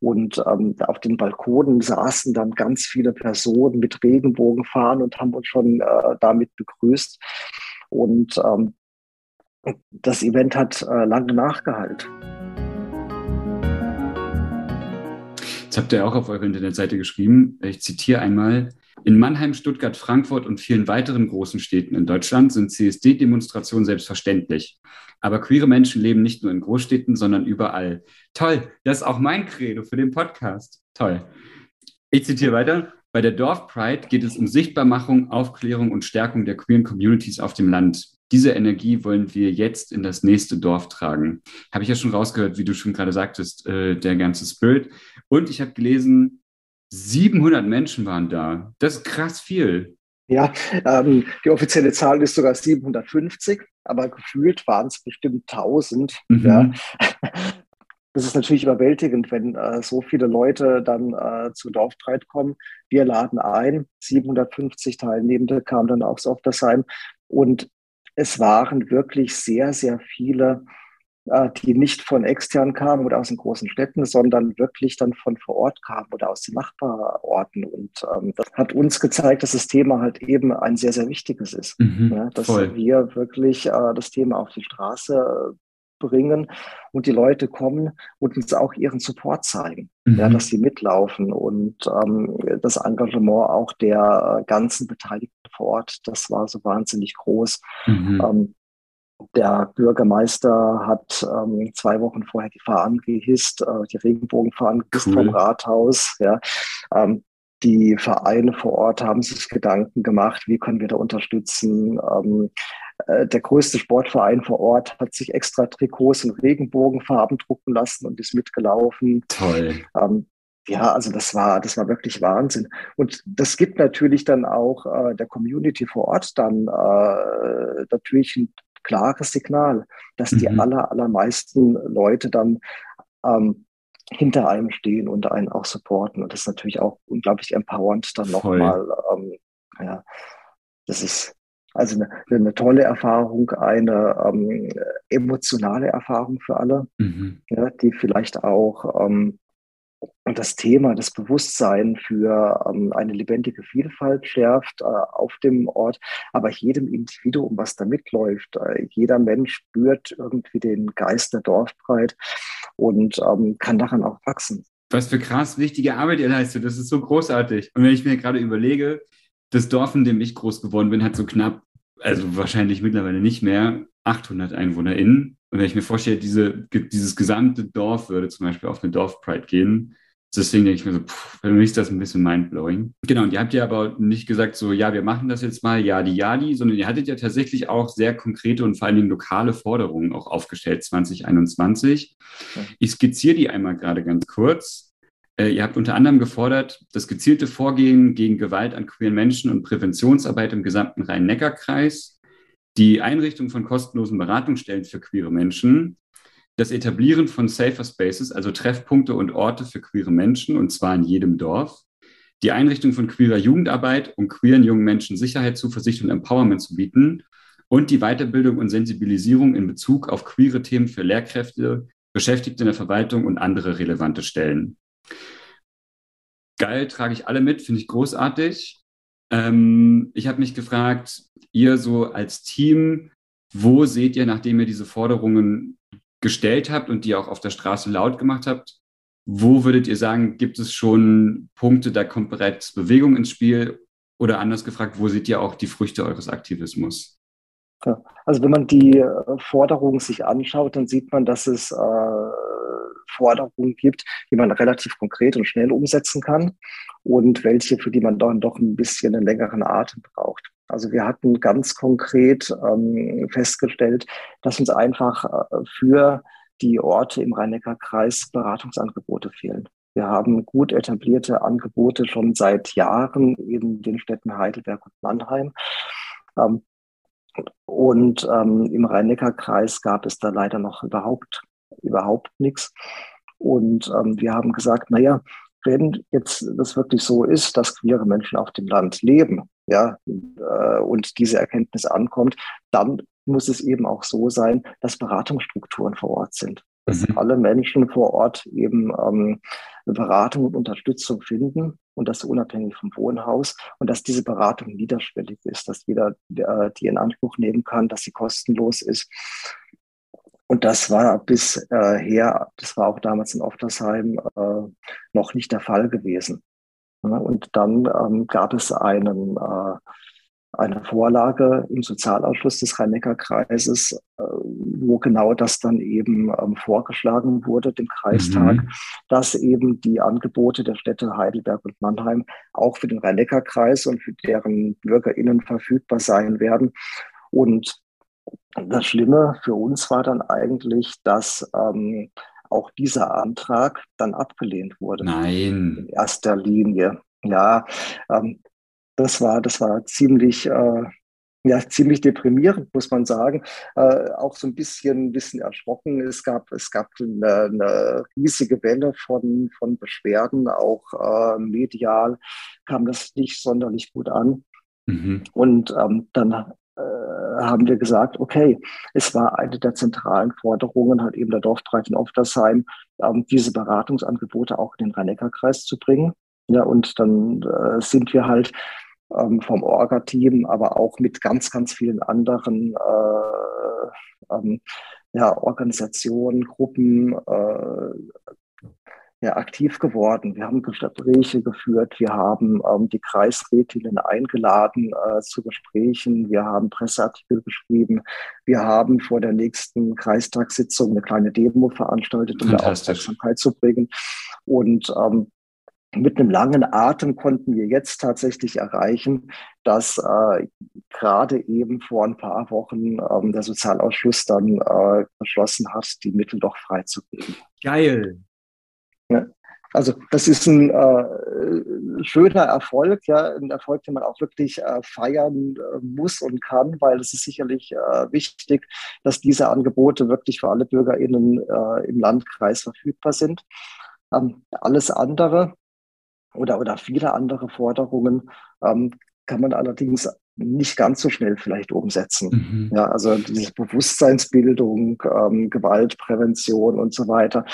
Und ähm, auf den Balkonen saßen dann ganz viele Personen mit Regenbogenfahren und haben uns schon äh, damit begrüßt. Und ähm, das Event hat äh, lange nachgehalten. Jetzt habt ihr auch auf eurer Internetseite geschrieben, ich zitiere einmal, in Mannheim, Stuttgart, Frankfurt und vielen weiteren großen Städten in Deutschland sind CSD-Demonstrationen selbstverständlich. Aber queere Menschen leben nicht nur in Großstädten, sondern überall. Toll, das ist auch mein Credo für den Podcast. Toll. Ich zitiere weiter. Bei der Dorf Pride geht es um Sichtbarmachung, Aufklärung und Stärkung der queeren Communities auf dem Land. Diese Energie wollen wir jetzt in das nächste Dorf tragen. Habe ich ja schon rausgehört, wie du schon gerade sagtest, äh, der ganze Spirit. Und ich habe gelesen, 700 Menschen waren da. Das ist krass viel. Ja, ähm, die offizielle Zahl ist sogar 750, aber gefühlt waren es bestimmt 1000. Mhm. Ja. Das ist natürlich überwältigend, wenn äh, so viele Leute dann äh, zu Dorfbreit kommen. Wir laden ein, 750 Teilnehmende kamen dann auch so auf das Heim und es waren wirklich sehr, sehr viele die nicht von extern kamen oder aus den großen Städten, sondern wirklich dann von vor Ort kamen oder aus den Nachbarorten. Und ähm, das hat uns gezeigt, dass das Thema halt eben ein sehr, sehr wichtiges ist. Mhm, ja, dass voll. wir wirklich äh, das Thema auf die Straße bringen und die Leute kommen und uns auch ihren Support zeigen, mhm. ja, dass sie mitlaufen und ähm, das Engagement auch der ganzen Beteiligten vor Ort, das war so wahnsinnig groß. Mhm. Ähm, der Bürgermeister hat ähm, zwei Wochen vorher die Fahnen gehisst, äh, die Regenbogenfahnen cool. vom Rathaus. Ja. Ähm, die Vereine vor Ort haben sich Gedanken gemacht, wie können wir da unterstützen. Ähm, äh, der größte Sportverein vor Ort hat sich extra Trikots in Regenbogenfarben drucken lassen und ist mitgelaufen. Toll. Ähm, ja, also das war, das war wirklich Wahnsinn. Und das gibt natürlich dann auch äh, der Community vor Ort dann äh, natürlich ein klares Signal, dass die mhm. aller, allermeisten Leute dann ähm, hinter einem stehen und einen auch supporten. Und das ist natürlich auch unglaublich empowernd dann nochmal. Ähm, ja, das ist also eine, eine tolle Erfahrung, eine ähm, emotionale Erfahrung für alle, mhm. ja, die vielleicht auch ähm, und das Thema, das Bewusstsein für ähm, eine lebendige Vielfalt schärft äh, auf dem Ort, aber jedem Individuum, was da mitläuft, äh, jeder Mensch spürt irgendwie den Geist der Dorfbreit und ähm, kann daran auch wachsen. Was für krass wichtige Arbeit ihr leistet, das ist so großartig. Und wenn ich mir gerade überlege, das Dorf, in dem ich groß geworden bin, hat so knapp, also wahrscheinlich mittlerweile nicht mehr, 800 EinwohnerInnen. Und wenn ich mir vorstelle, diese, dieses gesamte Dorf würde zum Beispiel auf eine Dorfpride gehen, deswegen denke ich mir so, pff, für mich ist das ein bisschen mindblowing. Genau, und ihr habt ja aber nicht gesagt so, ja, wir machen das jetzt mal, ja, die Jadi, sondern ihr hattet ja tatsächlich auch sehr konkrete und vor allen Dingen lokale Forderungen auch aufgestellt 2021. Ich skizziere die einmal gerade ganz kurz. Äh, ihr habt unter anderem gefordert, das gezielte Vorgehen gegen Gewalt an queeren Menschen und Präventionsarbeit im gesamten Rhein-Neckar-Kreis, die Einrichtung von kostenlosen Beratungsstellen für queere Menschen, das Etablieren von Safer Spaces, also Treffpunkte und Orte für queere Menschen, und zwar in jedem Dorf, die Einrichtung von queerer Jugendarbeit, um queeren jungen Menschen Sicherheit, Zuversicht und Empowerment zu bieten und die Weiterbildung und Sensibilisierung in Bezug auf queere Themen für Lehrkräfte, Beschäftigte in der Verwaltung und andere relevante Stellen. Geil, trage ich alle mit, finde ich großartig. Ähm, ich habe mich gefragt, ihr so als Team, wo seht ihr, nachdem ihr diese Forderungen gestellt habt und die auch auf der Straße laut gemacht habt, wo würdet ihr sagen, gibt es schon Punkte, da kommt bereits Bewegung ins Spiel? Oder anders gefragt, wo seht ihr auch die Früchte eures Aktivismus? Also wenn man die äh, Forderungen sich anschaut, dann sieht man, dass es äh, Forderungen gibt, die man relativ konkret und schnell umsetzen kann und welche, für die man dann doch ein bisschen einen längeren Atem braucht. Also wir hatten ganz konkret ähm, festgestellt, dass uns einfach äh, für die Orte im Rhein-Neckar-Kreis Beratungsangebote fehlen. Wir haben gut etablierte Angebote schon seit Jahren in den Städten Heidelberg und Mannheim. Ähm, und ähm, im Rhein-Neckar-Kreis gab es da leider noch überhaupt, überhaupt nichts. Und ähm, wir haben gesagt, naja, wenn jetzt das wirklich so ist, dass queere Menschen auf dem Land leben, ja, äh, und diese Erkenntnis ankommt, dann muss es eben auch so sein, dass Beratungsstrukturen vor Ort sind. Dass mhm. alle Menschen vor Ort eben ähm, Beratung und Unterstützung finden und das unabhängig vom Wohnhaus und dass diese Beratung niederschwellig ist, dass jeder äh, die in Anspruch nehmen kann, dass sie kostenlos ist. Und das war bisher, äh, das war auch damals in Oftersheim äh, noch nicht der Fall gewesen. Und dann ähm, gab es einen äh, eine Vorlage im Sozialausschuss des Rhein-Neckar-Kreises, äh, wo genau das dann eben ähm, vorgeschlagen wurde, dem Kreistag, mhm. dass eben die Angebote der Städte Heidelberg und Mannheim auch für den Rhein-Neckar-Kreis und für deren BürgerInnen verfügbar sein werden. Und das Schlimme für uns war dann eigentlich, dass ähm, auch dieser Antrag dann abgelehnt wurde. Nein. In erster Linie. Ja, ähm, das war, das war ziemlich, äh, ja, ziemlich deprimierend, muss man sagen. Äh, auch so ein bisschen, ein bisschen erschrocken. Es gab, es gab eine, eine riesige Welle von, von Beschwerden, auch äh, medial kam das nicht sonderlich gut an. Mhm. Und ähm, dann haben wir gesagt, okay, es war eine der zentralen Forderungen, halt eben der Dorfbreit in Oftersheim, ähm, diese Beratungsangebote auch in den Rhein-Neckar-Kreis zu bringen. Ja, und dann äh, sind wir halt ähm, vom Orga-Team, aber auch mit ganz, ganz vielen anderen äh, ähm, ja, Organisationen, Gruppen äh, ja, aktiv geworden. Wir haben Gespräche geführt, wir haben ähm, die Kreisrätinnen eingeladen äh, zu Gesprächen, wir haben Presseartikel geschrieben, wir haben vor der nächsten Kreistagssitzung eine kleine Demo veranstaltet, um da Aufmerksamkeit zu bringen. Und ähm, mit einem langen Atem konnten wir jetzt tatsächlich erreichen, dass äh, gerade eben vor ein paar Wochen ähm, der Sozialausschuss dann äh, beschlossen hat, die Mittel doch freizugeben. Geil. Ja. Also das ist ein äh, schöner Erfolg, ja, ein Erfolg, den man auch wirklich äh, feiern äh, muss und kann, weil es ist sicherlich äh, wichtig, dass diese Angebote wirklich für alle BürgerInnen äh, im Landkreis verfügbar sind. Ähm, alles andere, oder, oder viele andere Forderungen ähm, kann man allerdings nicht ganz so schnell vielleicht umsetzen. Mhm. Ja, also diese Bewusstseinsbildung, ähm, Gewaltprävention und so weiter,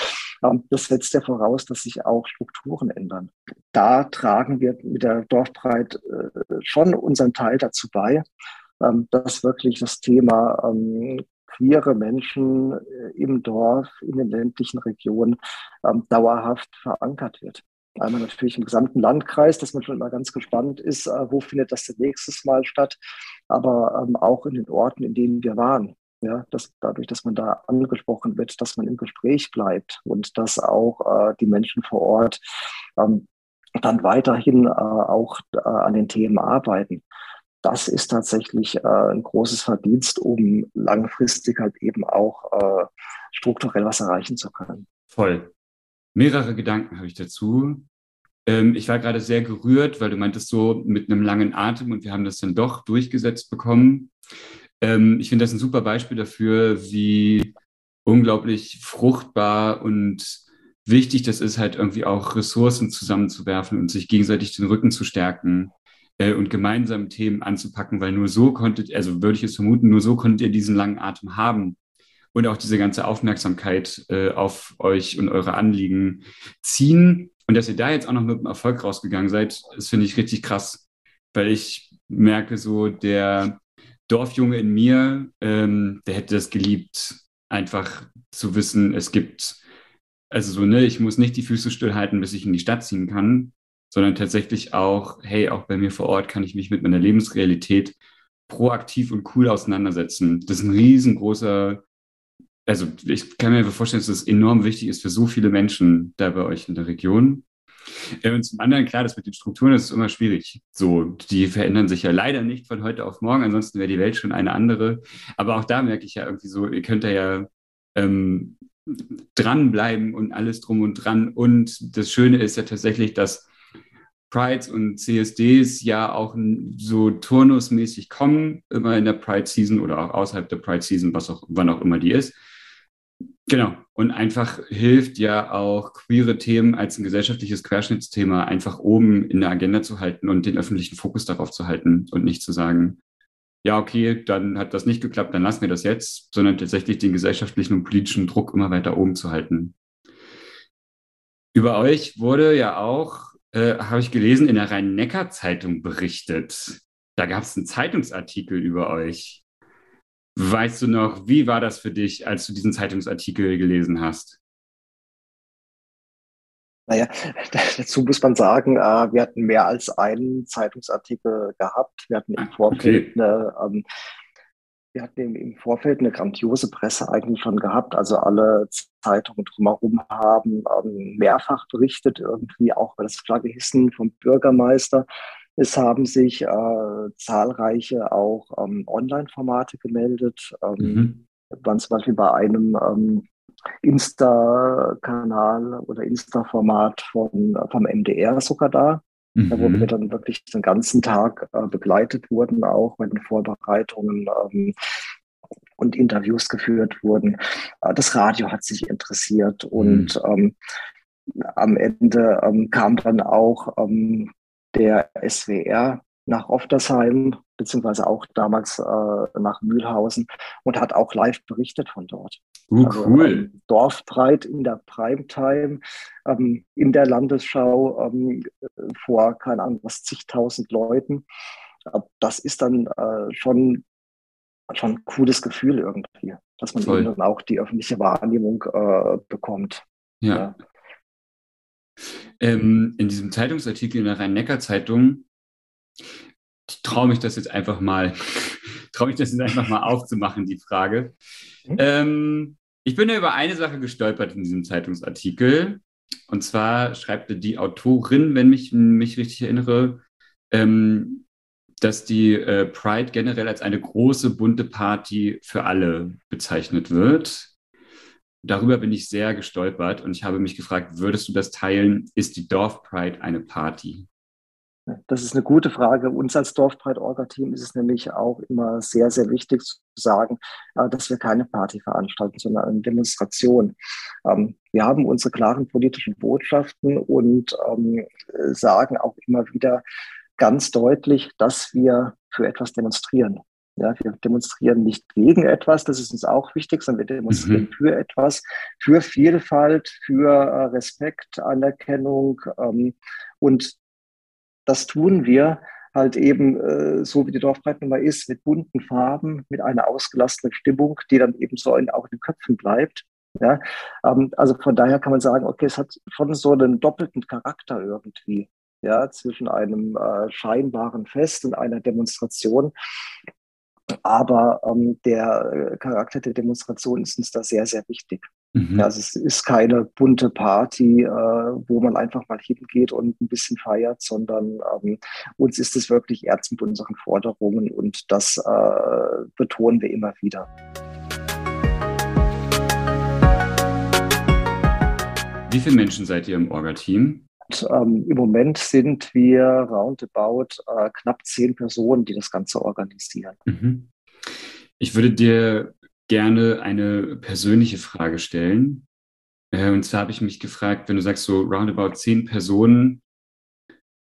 ähm, das setzt ja voraus, dass sich auch Strukturen ändern. Da tragen wir mit der Dorfbreit äh, schon unseren Teil dazu bei, ähm, dass wirklich das Thema ähm, queere Menschen äh, im Dorf, in den ländlichen Regionen ähm, dauerhaft verankert wird. Einmal natürlich im gesamten Landkreis, dass man schon immer ganz gespannt ist, äh, wo findet das denn nächstes Mal statt, aber ähm, auch in den Orten, in denen wir waren. Ja, dass dadurch, dass man da angesprochen wird, dass man im Gespräch bleibt und dass auch äh, die Menschen vor Ort ähm, dann weiterhin äh, auch äh, an den Themen arbeiten. Das ist tatsächlich äh, ein großes Verdienst, um langfristig halt eben auch äh, strukturell was erreichen zu können. Voll mehrere Gedanken habe ich dazu. Ähm, ich war gerade sehr gerührt, weil du meintest so mit einem langen Atem und wir haben das dann doch durchgesetzt bekommen. Ähm, ich finde das ein super Beispiel dafür, wie unglaublich fruchtbar und wichtig das ist, halt irgendwie auch Ressourcen zusammenzuwerfen und sich gegenseitig den Rücken zu stärken äh, und gemeinsam Themen anzupacken, weil nur so konntet, also würde ich es vermuten, nur so konntet ihr diesen langen Atem haben und auch diese ganze Aufmerksamkeit äh, auf euch und eure Anliegen ziehen. Und dass ihr da jetzt auch noch mit dem Erfolg rausgegangen seid, das finde ich richtig krass, weil ich merke so, der Dorfjunge in mir, ähm, der hätte das geliebt, einfach zu wissen, es gibt, also so, ne, ich muss nicht die Füße stillhalten, bis ich in die Stadt ziehen kann, sondern tatsächlich auch, hey, auch bei mir vor Ort kann ich mich mit meiner Lebensrealität proaktiv und cool auseinandersetzen. Das ist ein riesengroßer, also ich kann mir vorstellen, dass das enorm wichtig ist für so viele Menschen da bei euch in der Region. Äh, und zum anderen, klar, das mit den Strukturen, das ist immer schwierig. So, die verändern sich ja leider nicht von heute auf morgen, ansonsten wäre die Welt schon eine andere. Aber auch da merke ich ja irgendwie so, ihr könnt da ja ähm, dranbleiben und alles drum und dran. Und das Schöne ist ja tatsächlich, dass Prides und CSDs ja auch so turnusmäßig kommen, immer in der Pride Season oder auch außerhalb der Pride Season, was auch, wann auch immer die ist. Genau. Und einfach hilft ja auch queere Themen als ein gesellschaftliches Querschnittsthema einfach oben in der Agenda zu halten und den öffentlichen Fokus darauf zu halten und nicht zu sagen, ja, okay, dann hat das nicht geklappt, dann lassen wir das jetzt, sondern tatsächlich den gesellschaftlichen und politischen Druck immer weiter oben zu halten. Über euch wurde ja auch, äh, habe ich gelesen, in der Rhein-Neckar-Zeitung berichtet. Da gab es einen Zeitungsartikel über euch. Weißt du noch, wie war das für dich, als du diesen Zeitungsartikel gelesen hast? Naja, dazu muss man sagen, äh, wir hatten mehr als einen Zeitungsartikel gehabt. Wir hatten im ah, Vorfeld okay. eine, ähm, wir hatten im, Vorfeld eine grandiose Presse eigentlich schon gehabt. Also alle Zeitungen drumherum haben ähm, mehrfach berichtet, irgendwie auch über das Flaggehissen vom Bürgermeister. Es haben sich äh, zahlreiche auch ähm, Online-Formate gemeldet. Ähm, mhm. Waren zum Beispiel bei einem ähm, Insta-Kanal oder Insta-Format vom MDR sogar da. Mhm. Da wo wir dann wirklich den ganzen Tag äh, begleitet wurden, auch bei den Vorbereitungen ähm, und Interviews geführt wurden. Äh, das Radio hat sich interessiert und mhm. am Ende ähm, kam dann auch ähm, der SWR nach Oftersheim, beziehungsweise auch damals äh, nach Mühlhausen und hat auch live berichtet von dort. Uh, also, cool. Ähm, Dorfbreit in der Primetime, ähm, in der Landesschau ähm, vor, keine Ahnung, was, zigtausend Leuten. Das ist dann äh, schon, schon ein cooles Gefühl irgendwie, dass man eben dann auch die öffentliche Wahrnehmung äh, bekommt. ja. ja. Ähm, in diesem Zeitungsartikel in der Rhein-Neckar-Zeitung traue mich das jetzt einfach mal, traue ich das jetzt einfach mal aufzumachen, die Frage. Mhm. Ähm, ich bin ja über eine Sache gestolpert in diesem Zeitungsartikel. Und zwar schreibt die Autorin, wenn ich mich richtig erinnere, ähm, dass die äh, Pride generell als eine große bunte Party für alle bezeichnet wird darüber bin ich sehr gestolpert und ich habe mich gefragt, würdest du das teilen? Ist die Dorf Pride eine Party? Das ist eine gute Frage. Uns als Dorfbreit-Orga-Team ist es nämlich auch immer sehr, sehr wichtig zu sagen, äh, dass wir keine Party veranstalten, sondern eine Demonstration. Ähm, wir haben unsere klaren politischen Botschaften und ähm, sagen auch immer wieder ganz deutlich, dass wir für etwas demonstrieren. Ja, wir demonstrieren nicht gegen etwas, das ist uns auch wichtig, sondern wir demonstrieren mhm. für etwas, für Vielfalt, für äh, Respekt, Anerkennung. Ähm, und das tun wir halt eben äh, so, wie die Dorfbreitnummer ist, mit bunten Farben, mit einer ausgelassenen Stimmung, die dann eben so in, auch in den Köpfen bleibt. Ja, ähm, also von daher kann man sagen, okay, es hat schon so einen doppelten Charakter irgendwie, ja, zwischen einem äh, scheinbaren Fest und einer Demonstration. Aber ähm, der äh, Charakter der Demonstration ist uns da sehr, sehr wichtig. Mhm. Also es ist keine bunte Party, äh, wo man einfach mal hingeht und ein bisschen feiert, sondern ähm, uns ist es wirklich ernst mit unseren Forderungen und das äh, betonen wir immer wieder. Wie viele Menschen seid ihr im Orga-Team? Ähm, Im Moment sind wir roundabout äh, knapp zehn Personen, die das Ganze organisieren. Mhm. Ich würde dir gerne eine persönliche Frage stellen. Äh, und zwar habe ich mich gefragt, wenn du sagst so roundabout zehn Personen,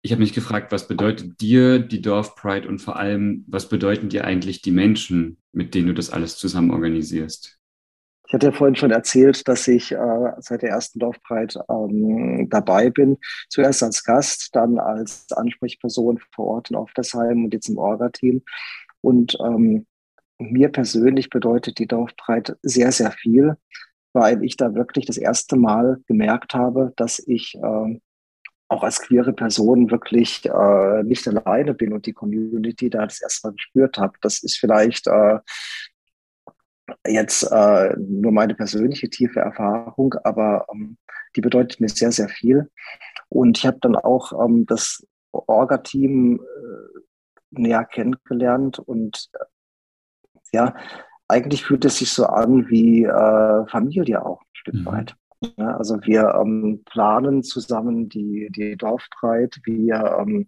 ich habe mich gefragt, was bedeutet dir die Dorf Pride und vor allem, was bedeuten dir eigentlich die Menschen, mit denen du das alles zusammen organisierst? Ich hatte ja vorhin schon erzählt, dass ich äh, seit der ersten Dorfbreit ähm, dabei bin. Zuerst als Gast, dann als Ansprechperson vor Ort in Oftersheim und jetzt im Orga-Team. Und ähm, mir persönlich bedeutet die Dorfbreit sehr, sehr viel, weil ich da wirklich das erste Mal gemerkt habe, dass ich äh, auch als queere Person wirklich äh, nicht alleine bin und die Community da das erste Mal gespürt habe. Das ist vielleicht äh, jetzt äh, nur meine persönliche tiefe Erfahrung, aber ähm, die bedeutet mir sehr, sehr viel. Und ich habe dann auch ähm, das Orga-Team äh, näher kennengelernt und äh, ja, eigentlich fühlt es sich so an wie äh, Familie auch ein Stück mhm. weit. Ja, also wir ähm, planen zusammen die, die Dorfbreit, wir ähm,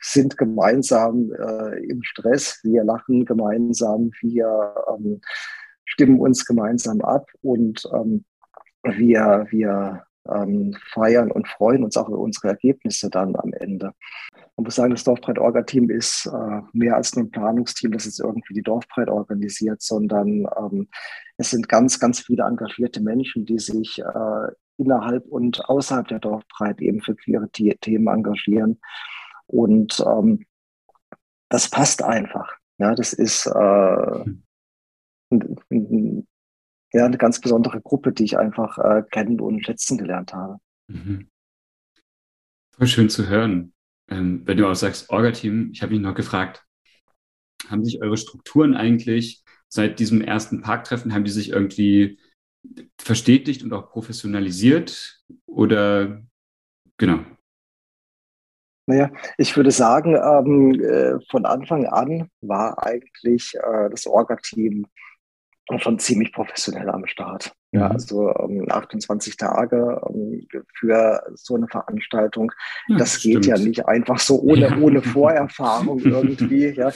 sind gemeinsam äh, im Stress, wir lachen gemeinsam, wir ähm, stimmen uns gemeinsam ab und ähm, wir, wir ähm, feiern und freuen uns auch über unsere Ergebnisse dann am Ende. Man muss sagen, das Dorfbreit-Orga-Team ist äh, mehr als nur ein Planungsteam, das jetzt irgendwie die Dorfbreit organisiert, sondern ähm, es sind ganz, ganz viele engagierte Menschen, die sich äh, innerhalb und außerhalb der Dorfbreit eben für queere Themen engagieren. Und ähm, das passt einfach. Ja, das ist äh, ja, eine ganz besondere Gruppe, die ich einfach äh, kennen und schätzen gelernt habe. Mhm. Schön zu hören. Ähm, wenn du auch sagst, Orga-Team, ich habe mich noch gefragt, haben sich eure Strukturen eigentlich seit diesem ersten Parktreffen, haben die sich irgendwie verstetigt und auch professionalisiert? Oder genau? Naja, ich würde sagen, ähm, äh, von Anfang an war eigentlich äh, das Orga-Team schon ziemlich professionell am Start. Ja, also ähm, 28 Tage ähm, für so eine Veranstaltung, ja, das, geht ja nicht einfach so ohne, ja. ohne Vorerfahrung irgendwie. ja.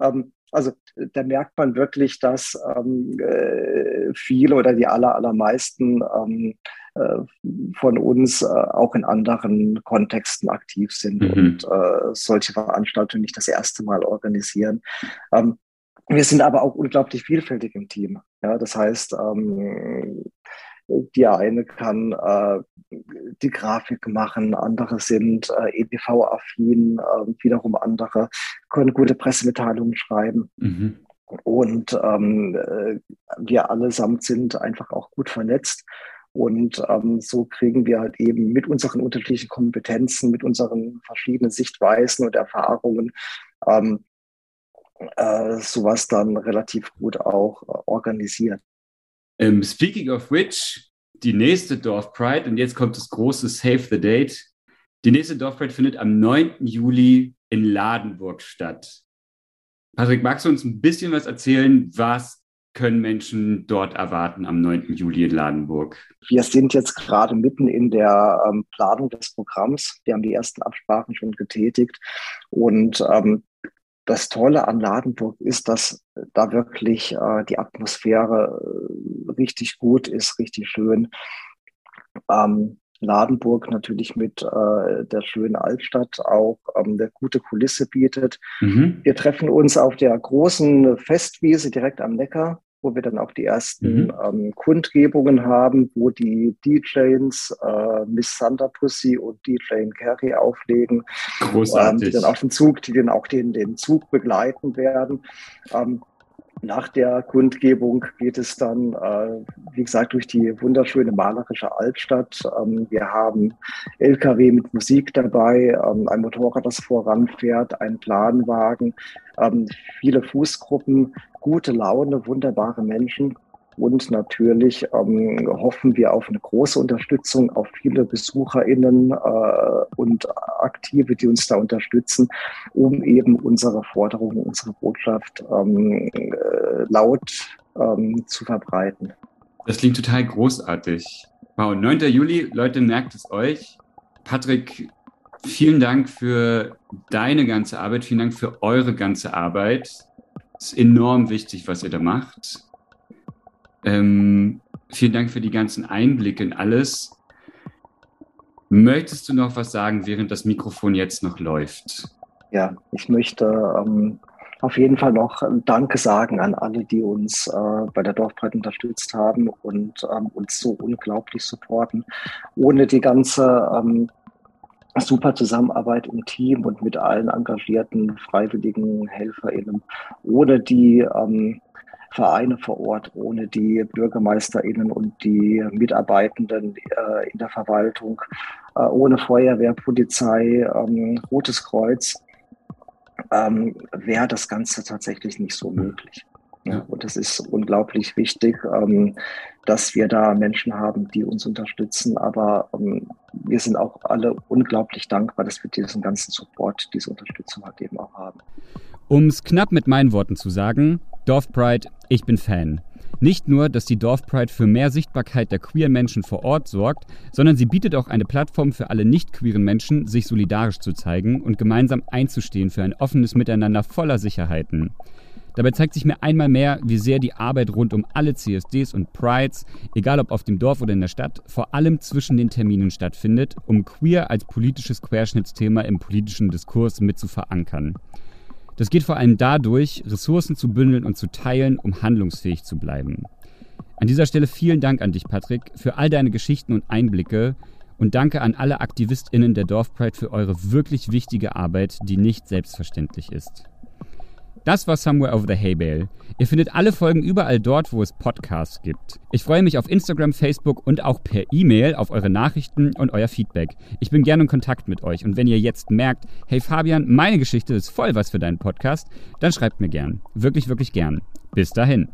Ähm, also da merkt man wirklich, dass ähm, äh, viele oder die aller, allermeisten ähm, äh, von uns äh, auch in anderen Kontexten aktiv sind mhm. und äh, solche Veranstaltungen nicht das erste Mal organisieren. Ähm, wir sind aber auch unglaublich vielfältig im Team. Ja, das heißt, ähm, die eine kann äh, die Grafik machen, andere sind äh, EDV-affin, äh, wiederum andere können gute Pressemitteilungen schreiben. Mhm. Und ähm, äh, wir allesamt sind einfach auch gut vernetzt. Und ähm, so kriegen wir halt eben mit unseren unterschiedlichen Kompetenzen, mit unseren verschiedenen Sichtweisen und Erfahrungen ähm, äh, sowas dann relativ gut auch äh, organisiert. Um, ähm, speaking of which, die nächste Dorf Pride, und jetzt kommt das große Save the Date. Die nächste Dorf Pride findet am 9. Juli in Ladenburg statt. Patrick, magst du uns ein bisschen was erzählen? Was können Menschen dort erwarten am 9. Juli in Ladenburg? Wir sind jetzt gerade mitten in der ähm, Planung des Programms. Wir haben die ersten Absprachen schon getätigt. Und ähm, das Tolle an Ladenburg ist, dass da wirklich äh, die Atmosphäre äh, richtig gut ist, richtig schön. Ähm, Ladenburg natürlich mit äh, der schönen Altstadt auch ähm, eine gute Kulisse bietet. Mhm. Wir treffen uns auf der großen Festwiese direkt am Neckar wo wir dann auch die ersten mhm. ähm, Kundgebungen haben, wo die DJs äh, Miss Thunder Pussy und DJ Carrie auflegen, ähm, die dann auch den Zug, die dann auch den, den Zug begleiten werden. Ähm, nach der Kundgebung geht es dann, äh, wie gesagt, durch die wunderschöne malerische Altstadt. Ähm, wir haben LKW mit Musik dabei, ähm, ein Motorrad, das voranfährt, ein Planwagen, ähm, viele Fußgruppen, gute Laune, wunderbare Menschen. Und natürlich ähm, hoffen wir auf eine große Unterstützung, auf viele BesucherInnen äh, und Aktive, die uns da unterstützen, um eben unsere Forderungen, unsere Botschaft ähm, äh, laut ähm, zu verbreiten. Das klingt total großartig. Wow, 9. Juli, Leute, merkt es euch. Patrick, vielen Dank für deine ganze Arbeit, vielen Dank für eure ganze Arbeit. Ist enorm wichtig, was ihr da macht. Ähm, vielen Dank für die ganzen Einblicke in alles. Möchtest du noch was sagen, während das Mikrofon jetzt noch läuft? Ja, ich möchte ähm, auf jeden Fall noch Danke sagen an alle, die uns äh, bei der Dorfbreit unterstützt haben und ähm, uns so unglaublich supporten. Ohne die ganze ähm, super Zusammenarbeit im Team und mit allen engagierten freiwilligen HelferInnen, ohne die ähm, Vereine vor Ort, ohne die BürgermeisterInnen und die Mitarbeitenden äh, in der Verwaltung, äh, ohne Feuerwehr, Polizei, ähm, Rotes Kreuz, ähm, wäre das Ganze tatsächlich nicht so möglich. Ja, und es ist unglaublich wichtig, ähm, dass wir da Menschen haben, die uns unterstützen. Aber ähm, wir sind auch alle unglaublich dankbar, dass wir diesen ganzen Support, diese Unterstützung halt eben auch haben. Um es knapp mit meinen Worten zu sagen, Dorfpride, ich bin Fan. Nicht nur, dass die Dorfpride für mehr Sichtbarkeit der queeren Menschen vor Ort sorgt, sondern sie bietet auch eine Plattform für alle nicht queeren Menschen, sich solidarisch zu zeigen und gemeinsam einzustehen für ein offenes Miteinander voller Sicherheiten. Dabei zeigt sich mir einmal mehr, wie sehr die Arbeit rund um alle CSDs und Prides, egal ob auf dem Dorf oder in der Stadt, vor allem zwischen den Terminen stattfindet, um queer als politisches Querschnittsthema im politischen Diskurs mit zu verankern. Das geht vor allem dadurch, Ressourcen zu bündeln und zu teilen, um handlungsfähig zu bleiben. An dieser Stelle vielen Dank an dich, Patrick, für all deine Geschichten und Einblicke und danke an alle AktivistInnen der Dorfpride für eure wirklich wichtige Arbeit, die nicht selbstverständlich ist. Das war Somewhere Over the Hay Bale. Ihr findet alle Folgen überall dort, wo es Podcasts gibt. Ich freue mich auf Instagram, Facebook und auch per E-Mail auf eure Nachrichten und euer Feedback. Ich bin gerne in Kontakt mit euch und wenn ihr jetzt merkt, hey Fabian, meine Geschichte ist voll was für deinen Podcast, dann schreibt mir gern. Wirklich, wirklich gern. Bis dahin.